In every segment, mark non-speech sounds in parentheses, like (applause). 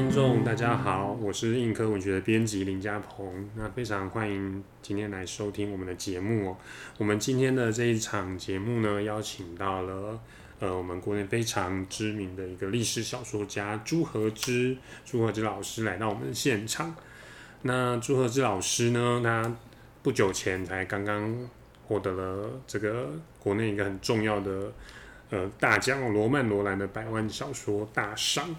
听众，大家好，我是硬科文学的编辑林家鹏。那非常欢迎今天来收听我们的节目哦。我们今天的这一场节目呢，邀请到了呃我们国内非常知名的一个历史小说家朱和之，朱和之老师来到我们的现场。那朱和之老师呢，他不久前才刚刚获得了这个国内一个很重要的呃大奖——罗曼·罗兰的百万小说大赏。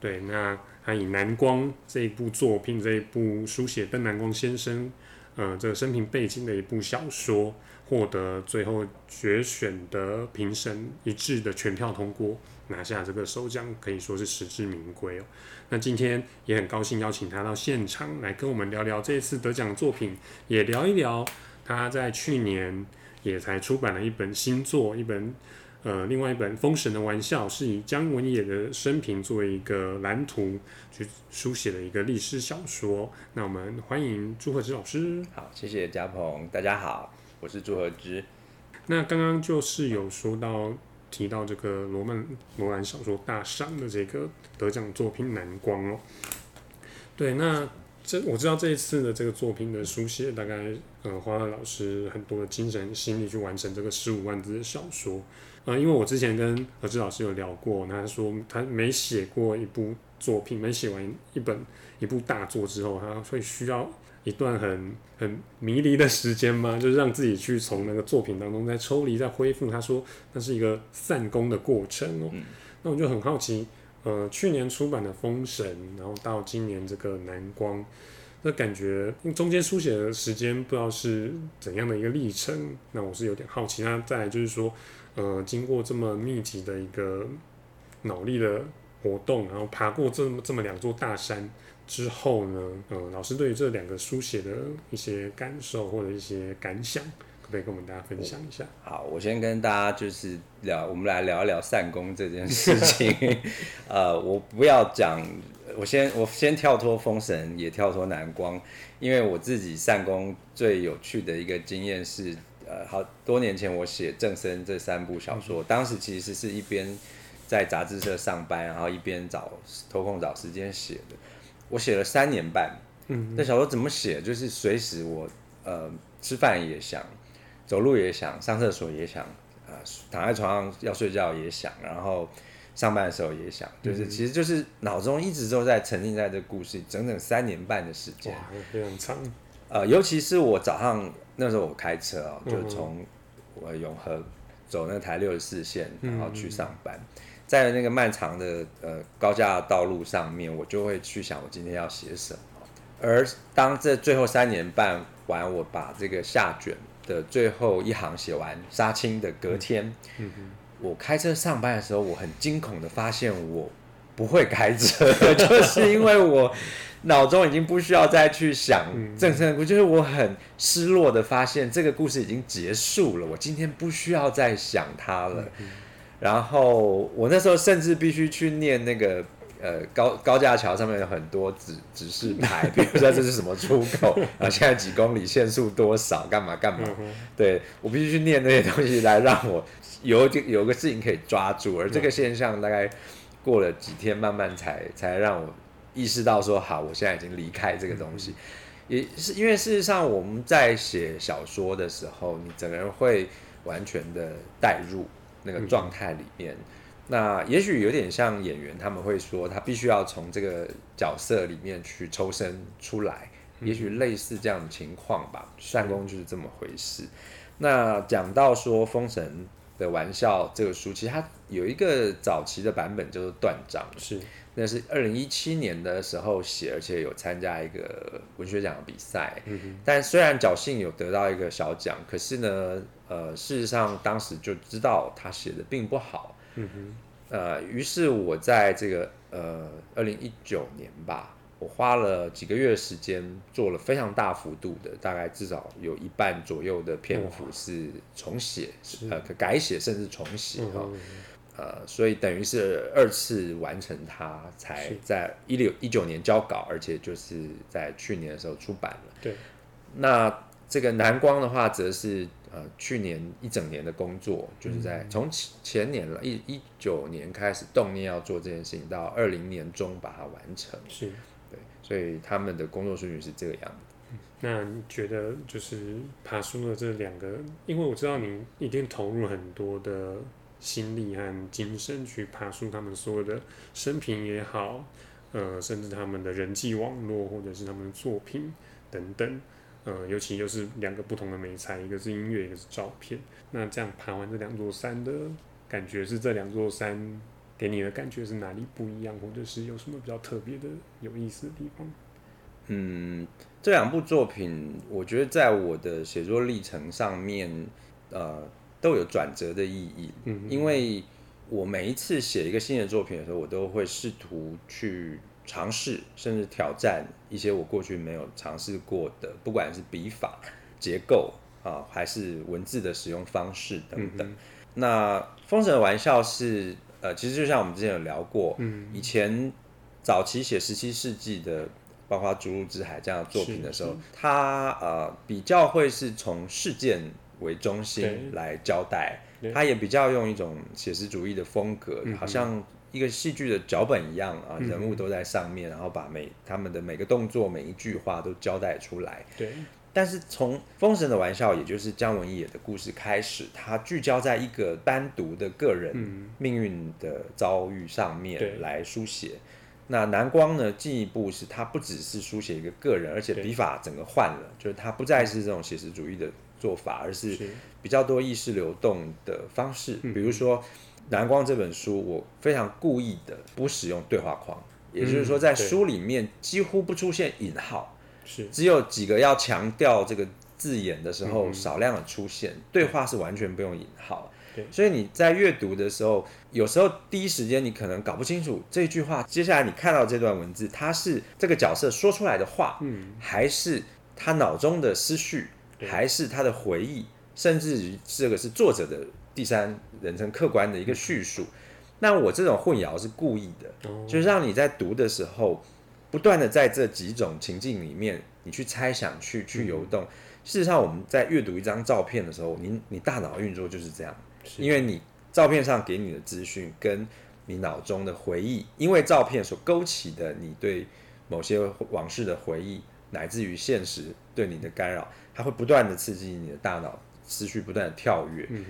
对，那他以《南光》这一部作品，这一部书写邓南光先生，呃，这个生平背景的一部小说，获得最后决选的评审一致的全票通过，拿下这个首奖，可以说是实至名归哦。那今天也很高兴邀请他到现场来跟我们聊聊这一次得奖作品，也聊一聊他在去年也才出版了一本新作，一本。呃，另外一本《封神的玩笑》是以姜文也的生平作为一个蓝图去书写的一个历史小说。那我们欢迎朱和之老师。好，谢谢嘉鹏，大家好，我是朱和之。那刚刚就是有说到提到这个罗曼罗兰小说大赏的这个得奖作品《蓝光》哦。对，那这我知道这一次的这个作品的书写，大概呃花了老师很多的精神心力去完成这个十五万字的小说。呃，因为我之前跟何志老师有聊过，他说他没写过一部作品，没写完一本一部大作之后，他会需要一段很很迷离的时间吗？就是让自己去从那个作品当中再抽离、再恢复。他说那是一个散功的过程哦。那我就很好奇，呃，去年出版的《封神》，然后到今年这个《南光》，那感觉中间书写的时间不知道是怎样的一个历程。那我是有点好奇。那再来就是说。呃，经过这么密集的一个脑力的活动，然后爬过这么这么两座大山之后呢，呃，老师对于这两个书写的一些感受或者一些感想，可不可以跟我们大家分享一下？好，我先跟大家就是聊，我们来聊一聊散功这件事情。(laughs) 呃，我不要讲，我先我先跳脱封神，也跳脱南光，因为我自己散功最有趣的一个经验是。呃，好多年前我写正生这三部小说，当时其实是一边在杂志社上班，然后一边找偷空找时间写的。我写了三年半，嗯，那小说怎么写？就是随时我呃吃饭也想，走路也想，上厕所也想，呃躺在床上要睡觉也想，然后上班的时候也想，就是其实就是脑中一直都在沉浸在这故事，整整三年半的时间，哇，非常长。呃，尤其是我早上。那时候我开车啊，就从我永和走那台六十四线，然后去上班，在那个漫长的呃高架道路上面，我就会去想我今天要写什么。而当这最后三年半完，我把这个下卷的最后一行写完，杀青的隔天，我开车上班的时候，我很惊恐的发现我不会开车，(laughs) 就是因为我。脑中已经不需要再去想正生的故事，就是我很失落的发现这个故事已经结束了，我今天不需要再想它了。然后我那时候甚至必须去念那个呃高高架桥上面有很多指指示牌，比如说这是什么出口 (laughs) 啊，现在几公里限速多少，干嘛干嘛。对我必须去念那些东西来让我有有个事情可以抓住，而这个现象大概过了几天，慢慢才才让我。意识到说好，我现在已经离开这个东西，也是因为事实上我们在写小说的时候，你整个人会完全的带入那个状态里面。那也许有点像演员，他们会说他必须要从这个角色里面去抽身出来，也许类似这样的情况吧。善功就是这么回事。那讲到说《封神的玩笑》这个书，其实它有一个早期的版本，就是断章是。那是二零一七年的时候写，而且有参加一个文学奖的比赛。嗯但虽然侥幸有得到一个小奖，可是呢，呃，事实上当时就知道他写的并不好。嗯哼。呃，于是我在这个呃二零一九年吧，我花了几个月时间做了非常大幅度的，大概至少有一半左右的篇幅是重写，呃，改写甚至重写哈。呃，所以等于是二次完成它，才在一六一九年交稿，而且就是在去年的时候出版了。对，那这个南光的话，则是呃呃去年一整年的工作，就是在从前前年了一一九年开始动念要做这件事情，到二零年中把它完成。是，对，所以他们的工作顺序是这个样子。那你觉得就是爬书的这两个，因为我知道你一定投入很多的心力和精神去爬书他们所有的生平也好，呃，甚至他们的人际网络或者是他们的作品等等，呃，尤其又是两个不同的美材，一个是音乐，一个是照片。那这样爬完这两座山的感觉是这两座山给你的感觉是哪里不一样，或者是有什么比较特别的、有意思的地方？嗯，这两部作品，我觉得在我的写作历程上面，呃，都有转折的意义。嗯，因为我每一次写一个新的作品的时候，我都会试图去尝试，甚至挑战一些我过去没有尝试过的，不管是笔法、结构啊，还是文字的使用方式等等。那《封神的玩笑》是，呃，其实就像我们之前有聊过，嗯，以前早期写十七世纪的。包括《逐鹿之海》这样的作品的时候，他呃比较会是从事件为中心来交代，他也比较用一种写实主义的风格，好像一个戏剧的脚本一样啊，人物都在上面，然后把每他们的每个动作、每一句话都交代出来。对。但是从《封神的玩笑》，也就是姜文野的故事开始，它聚焦在一个单独的个人命运的遭遇上面来书写。那南光呢？进一步是他不只是书写一个个人，而且笔法整个换了，就是他不再是这种写实主义的做法，而是比较多意识流动的方式。比如说《南光》这本书，我非常故意的不使用对话框，也就是说在书里面几乎不出现引号，是。只有几个要强调这个字眼的时候少量的出现，对话是完全不用引号。所以你在阅读的时候，有时候第一时间你可能搞不清楚这句话，接下来你看到这段文字，它是这个角色说出来的话，嗯，还是他脑中的思绪，还是他的回忆，甚至于这个是作者的第三人称客观的一个叙述。那我这种混淆是故意的，就是让你在读的时候，不断的在这几种情境里面，你去猜想，去去游动。事实上，我们在阅读一张照片的时候，你你大脑运作就是这样。因为你照片上给你的资讯，跟你脑中的回忆，因为照片所勾起的你对某些往事的回忆，乃至于现实对你的干扰，它会不断的刺激你的大脑，思绪不断的跳跃。嗯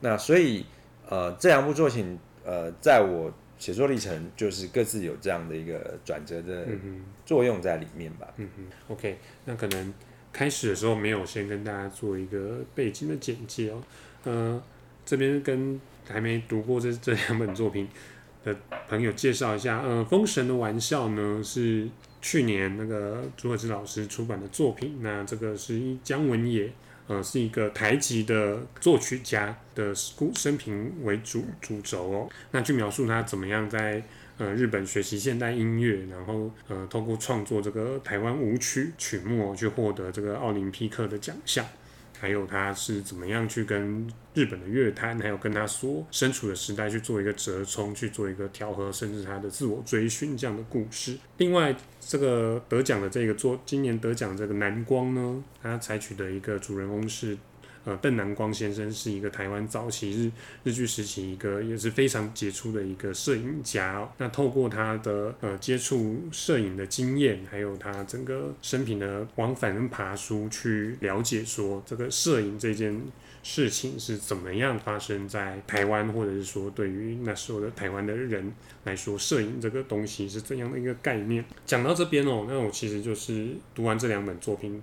那所以，呃，这两部作品，呃，在我写作历程，就是各自有这样的一个转折的作用在里面吧。嗯哼 OK，那可能开始的时候没有先跟大家做一个背景的简介哦，嗯。这边跟还没读过这这两本作品的朋友介绍一下，呃，《封神的玩笑》呢是去年那个朱可之老师出版的作品。那这个是姜文也，呃，是一个台籍的作曲家的生平为主主轴哦。那去描述他怎么样在呃日本学习现代音乐，然后呃通过创作这个台湾舞曲曲目去获得这个奥林匹克的奖项。还有他是怎么样去跟日本的乐坛，还有跟他所身处的时代去做一个折冲，去做一个调和，甚至他的自我追寻这样的故事。另外，这个得奖的这个作，今年得奖这个南光呢，他采取的一个主人公是。呃，邓南光先生是一个台湾早期日日据时期一个也是非常杰出的一个摄影家。那透过他的呃接触摄影的经验，还有他整个生平的往返跟爬书，去了解说这个摄影这件事情是怎么样发生在台湾，或者是说对于那时候的台湾的人来说，摄影这个东西是怎样的一个概念。讲到这边哦，那我其实就是读完这两本作品。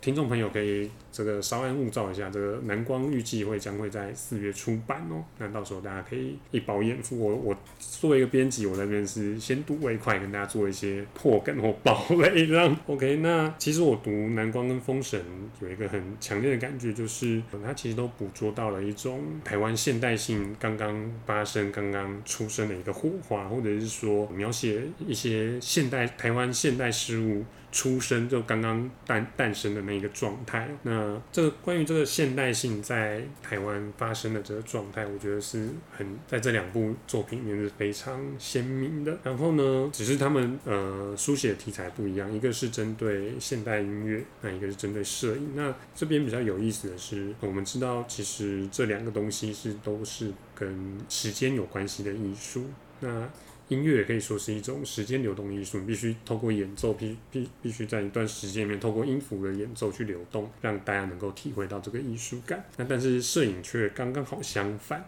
听众朋友可以这个稍安勿躁一下，这个南光预计会将会在四月出版哦。那到时候大家可以一饱眼福。我我作为一个编辑，我那边是先睹为快，跟大家做一些破梗或暴雷。让 (laughs) OK。那其实我读南光跟封神有一个很强烈的感觉，就是它其实都捕捉到了一种台湾现代性刚刚发生、刚刚出生的一个火花，或者是说描写一些现代台湾现代事物。出生就刚刚诞诞生的那一个状态，那那这个关于这个现代性在台湾发生的这个状态，我觉得是很在这两部作品里面是非常鲜明的。然后呢，只是他们呃书写题材不一样，一个是针对现代音乐，那一个是针对摄影。那这边比较有意思的是，我们知道其实这两个东西是都是跟时间有关系的艺术。那音乐也可以说是一种时间流动艺术，你必须透过演奏，必必必须在一段时间里面，透过音符的演奏去流动，让大家能够体会到这个艺术感。那但是摄影却刚刚好相反，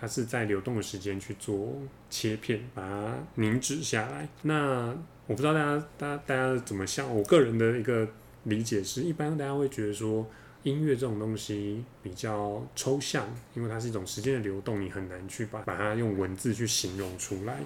它是在流动的时间去做切片，把它凝止下来。那我不知道大家大家大家怎么想，我个人的一个理解是，一般大家会觉得说。音乐这种东西比较抽象，因为它是一种时间的流动，你很难去把把它用文字去形容出来。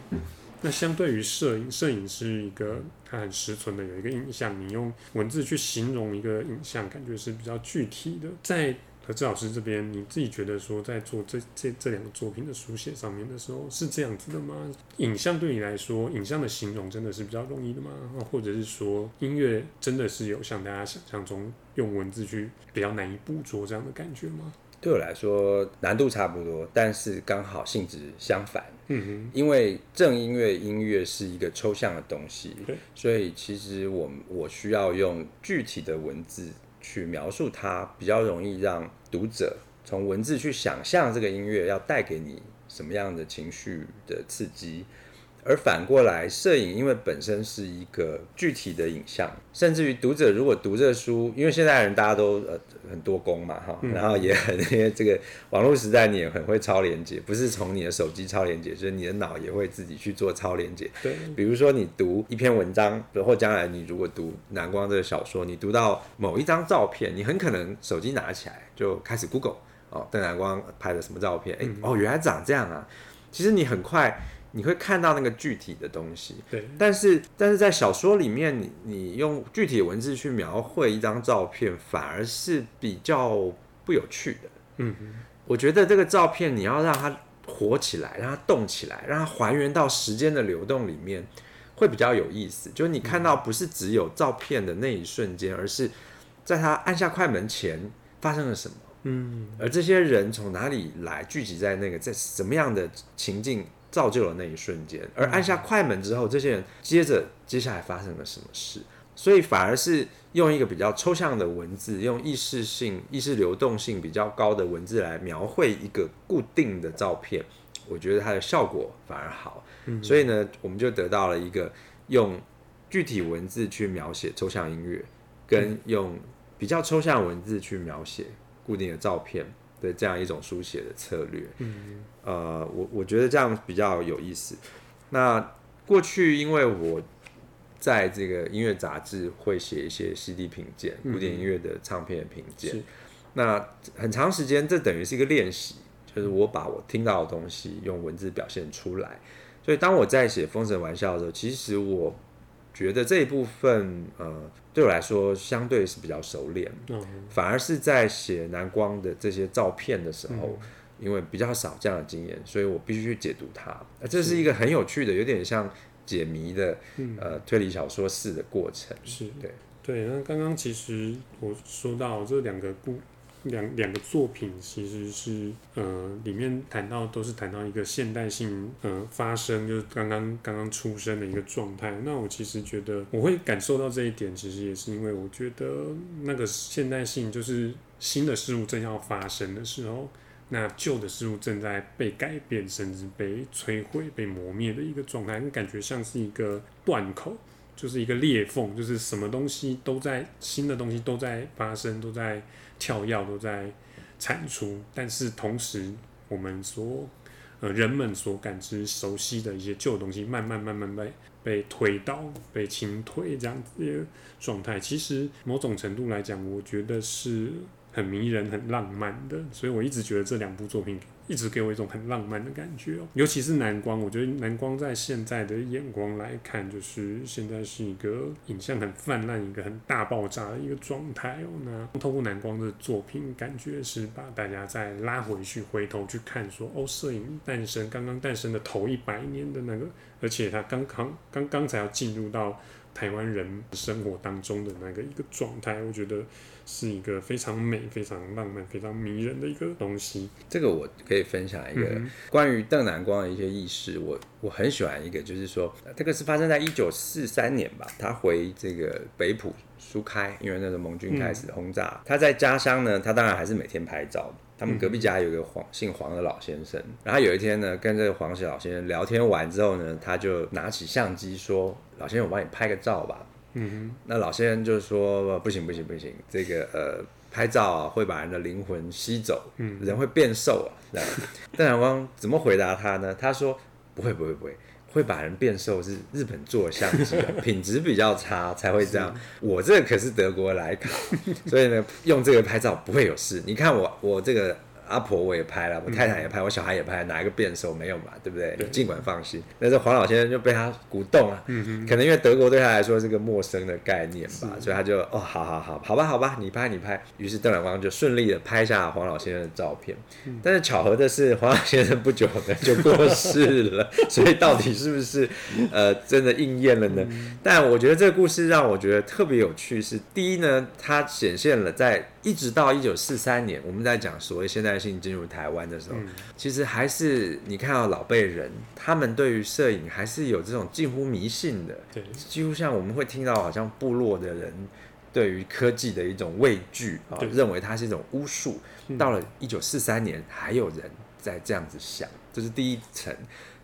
那相对于摄影，摄影是一个它很实存的有一个影像，你用文字去形容一个影像，感觉是比较具体的。在何志老师这边，你自己觉得说在做这这这两个作品的书写上面的时候，是这样子的吗？影像对你来说，影像的形容真的是比较容易的吗？或者是说音乐真的是有像大家想象中用文字去比较难以捕捉这样的感觉吗？对我来说难度差不多，但是刚好性质相反。嗯哼，因为正音乐音乐是一个抽象的东西，对，所以其实我我需要用具体的文字去描述它，比较容易让读者从文字去想象这个音乐要带给你什么样的情绪的刺激。而反过来，摄影因为本身是一个具体的影像，甚至于读者如果读这书，因为现在人大家都呃很多工嘛哈，然后也很 (laughs) 因为这个网络时代，你也很会超连接，不是从你的手机超连接，就是你的脑也会自己去做超连接。对，比如说你读一篇文章，或将来你如果读南光这个小说，你读到某一张照片，你很可能手机拿起来就开始 Google 哦，邓南光拍的什么照片？哎哦，原来长这样啊！其实你很快。你会看到那个具体的东西，对。但是，但是在小说里面，你你用具体文字去描绘一张照片，反而是比较不有趣的。嗯我觉得这个照片你要让它活起来，让它动起来，让它还原到时间的流动里面，会比较有意思。就是你看到不是只有照片的那一瞬间，而是在他按下快门前发生了什么。嗯。而这些人从哪里来，聚集在那个在什么样的情境？造就了那一瞬间，而按下快门之后，这些人接着接下来发生了什么事？所以反而是用一个比较抽象的文字，用意识性、意识流动性比较高的文字来描绘一个固定的照片，我觉得它的效果反而好。所以呢，我们就得到了一个用具体文字去描写抽象音乐，跟用比较抽象文字去描写固定的照片。的这样一种书写的策略，嗯，呃，我我觉得这样比较有意思。那过去因为我在这个音乐杂志会写一些 CD 评鉴，古典音乐的唱片评鉴，那很长时间这等于是一个练习，就是我把我听到的东西用文字表现出来。所以当我在写《封神玩笑》的时候，其实我觉得这一部分，呃。对我来说，相对是比较熟练，反而是在写南光的这些照片的时候，因为比较少这样的经验，所以我必须去解读它。这是一个很有趣的，有点像解谜的，呃，推理小说式的过程。是对对。那刚刚其实我说到这两个故。两两个作品其实是呃，里面谈到都是谈到一个现代性呃发生，就是刚刚刚刚出生的一个状态。那我其实觉得我会感受到这一点，其实也是因为我觉得那个现代性就是新的事物正要发生的时候，那旧的事物正在被改变，甚至被摧毁、被磨灭的一个状态，感觉像是一个断口，就是一个裂缝，就是什么东西都在新的东西都在发生，都在。跳跃都在产出，但是同时，我们所呃人们所感知熟悉的一些旧东西，慢慢慢慢被被推倒、被清退这样子的状态，其实某种程度来讲，我觉得是很迷人、很浪漫的。所以我一直觉得这两部作品。一直给我一种很浪漫的感觉哦，尤其是南光，我觉得南光在现在的眼光来看，就是现在是一个影像很泛滥、一个很大爆炸的一个状态哦。那透过南光的作品，感觉是把大家再拉回去，回头去看说，哦，摄影诞生刚刚诞生的头一百年的那个，而且它刚刚刚刚才要进入到台湾人生活当中的那个一个状态，我觉得是一个非常美、非常浪漫、非常迷人的一个东西。这个我可以分享一个关于邓南光的一些轶事。我我很喜欢一个，就是说这个是发生在一九四三年吧，他回这个北浦苏开，因为那时候盟军开始轰炸，他在家乡呢，他当然还是每天拍照。他们隔壁家有一个黄姓黄的老先生，然后有一天呢，跟这个黄姓老先生聊天完之后呢，他就拿起相机说：“老先生，我帮你拍个照吧。”嗯哼，那老先生就说：“不行不行不行，这个呃拍照啊会把人的灵魂吸走，人会变瘦啊。”邓阳光怎么回答他呢？他说：“不会不会不会。”会把人变瘦是日本做的相机，品质比较差才会这样。(laughs) 我这个可是德国莱卡，所以呢，用这个拍照不会有事。你看我，我这个。阿婆我也拍了，我太太也拍，我小孩也拍，哪一个变瘦没有嘛？对不对？尽管放心。但是黄老先生就被他鼓动啊，可能因为德国对他来说是个陌生的概念吧，所以他就哦，好好好，好吧好吧，你拍你拍。于是邓两光就顺利的拍下黄老先生的照片。但是巧合的是，黄老先生不久呢就过世了，(laughs) 所以到底是不是呃真的应验了呢？但我觉得这个故事让我觉得特别有趣，是第一呢，它显现了在。一直到一九四三年，我们在讲所谓现代性进入台湾的时候，其实还是你看到老辈人，他们对于摄影还是有这种近乎迷信的，对，几乎像我们会听到好像部落的人对于科技的一种畏惧啊，认为它是一种巫术。到了一九四三年，还有人在这样子想，这是第一层。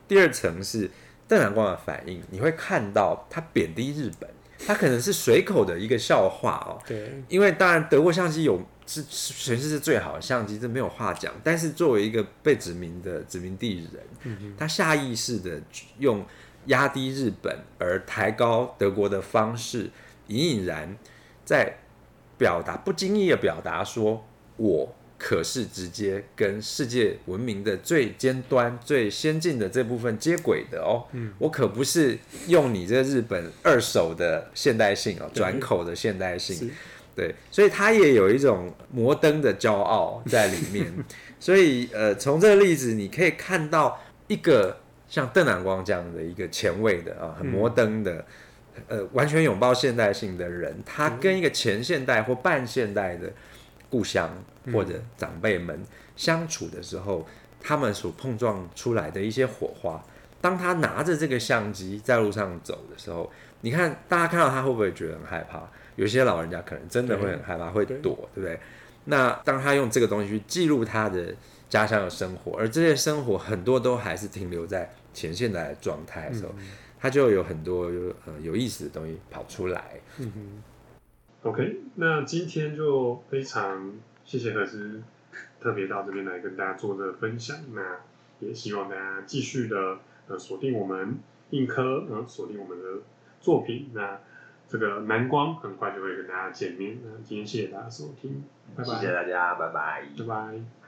第二层是邓南光的反应，你会看到他贬低日本。它可能是随口的一个笑话哦，对，因为当然德国相机有是全世界最好的相机，这没有话讲。但是作为一个被殖民的殖民地人，他下意识的用压低日本而抬高德国的方式，隐隐然在表达不经意的表达说，我。可是直接跟世界文明的最尖端、最先进的这部分接轨的哦。嗯，我可不是用你这日本二手的现代性哦，转口的现代性。对，所以他也有一种摩登的骄傲在里面。(laughs) 所以呃，从这个例子你可以看到一个像邓南光这样的一个前卫的啊，很摩登的，呃，完全拥抱现代性的人，他跟一个前现代或半现代的。故乡或者长辈们相处的时候，他们所碰撞出来的一些火花。当他拿着这个相机在路上走的时候，你看大家看到他会不会觉得很害怕？有些老人家可能真的会很害怕，会躲，对不对？那当他用这个东西去记录他的家乡的生活，而这些生活很多都还是停留在前现代的状态的时候，他就有很多呃有意思的东西跑出来。OK，那今天就非常谢谢何师特别到这边来跟大家做这个分享。那也希望大家继续的呃锁定我们硬科，呃锁定我们的作品。那这个蓝光很快就会跟大家见面。那今天谢谢大家收听，拜拜。谢谢大家，拜拜，拜拜。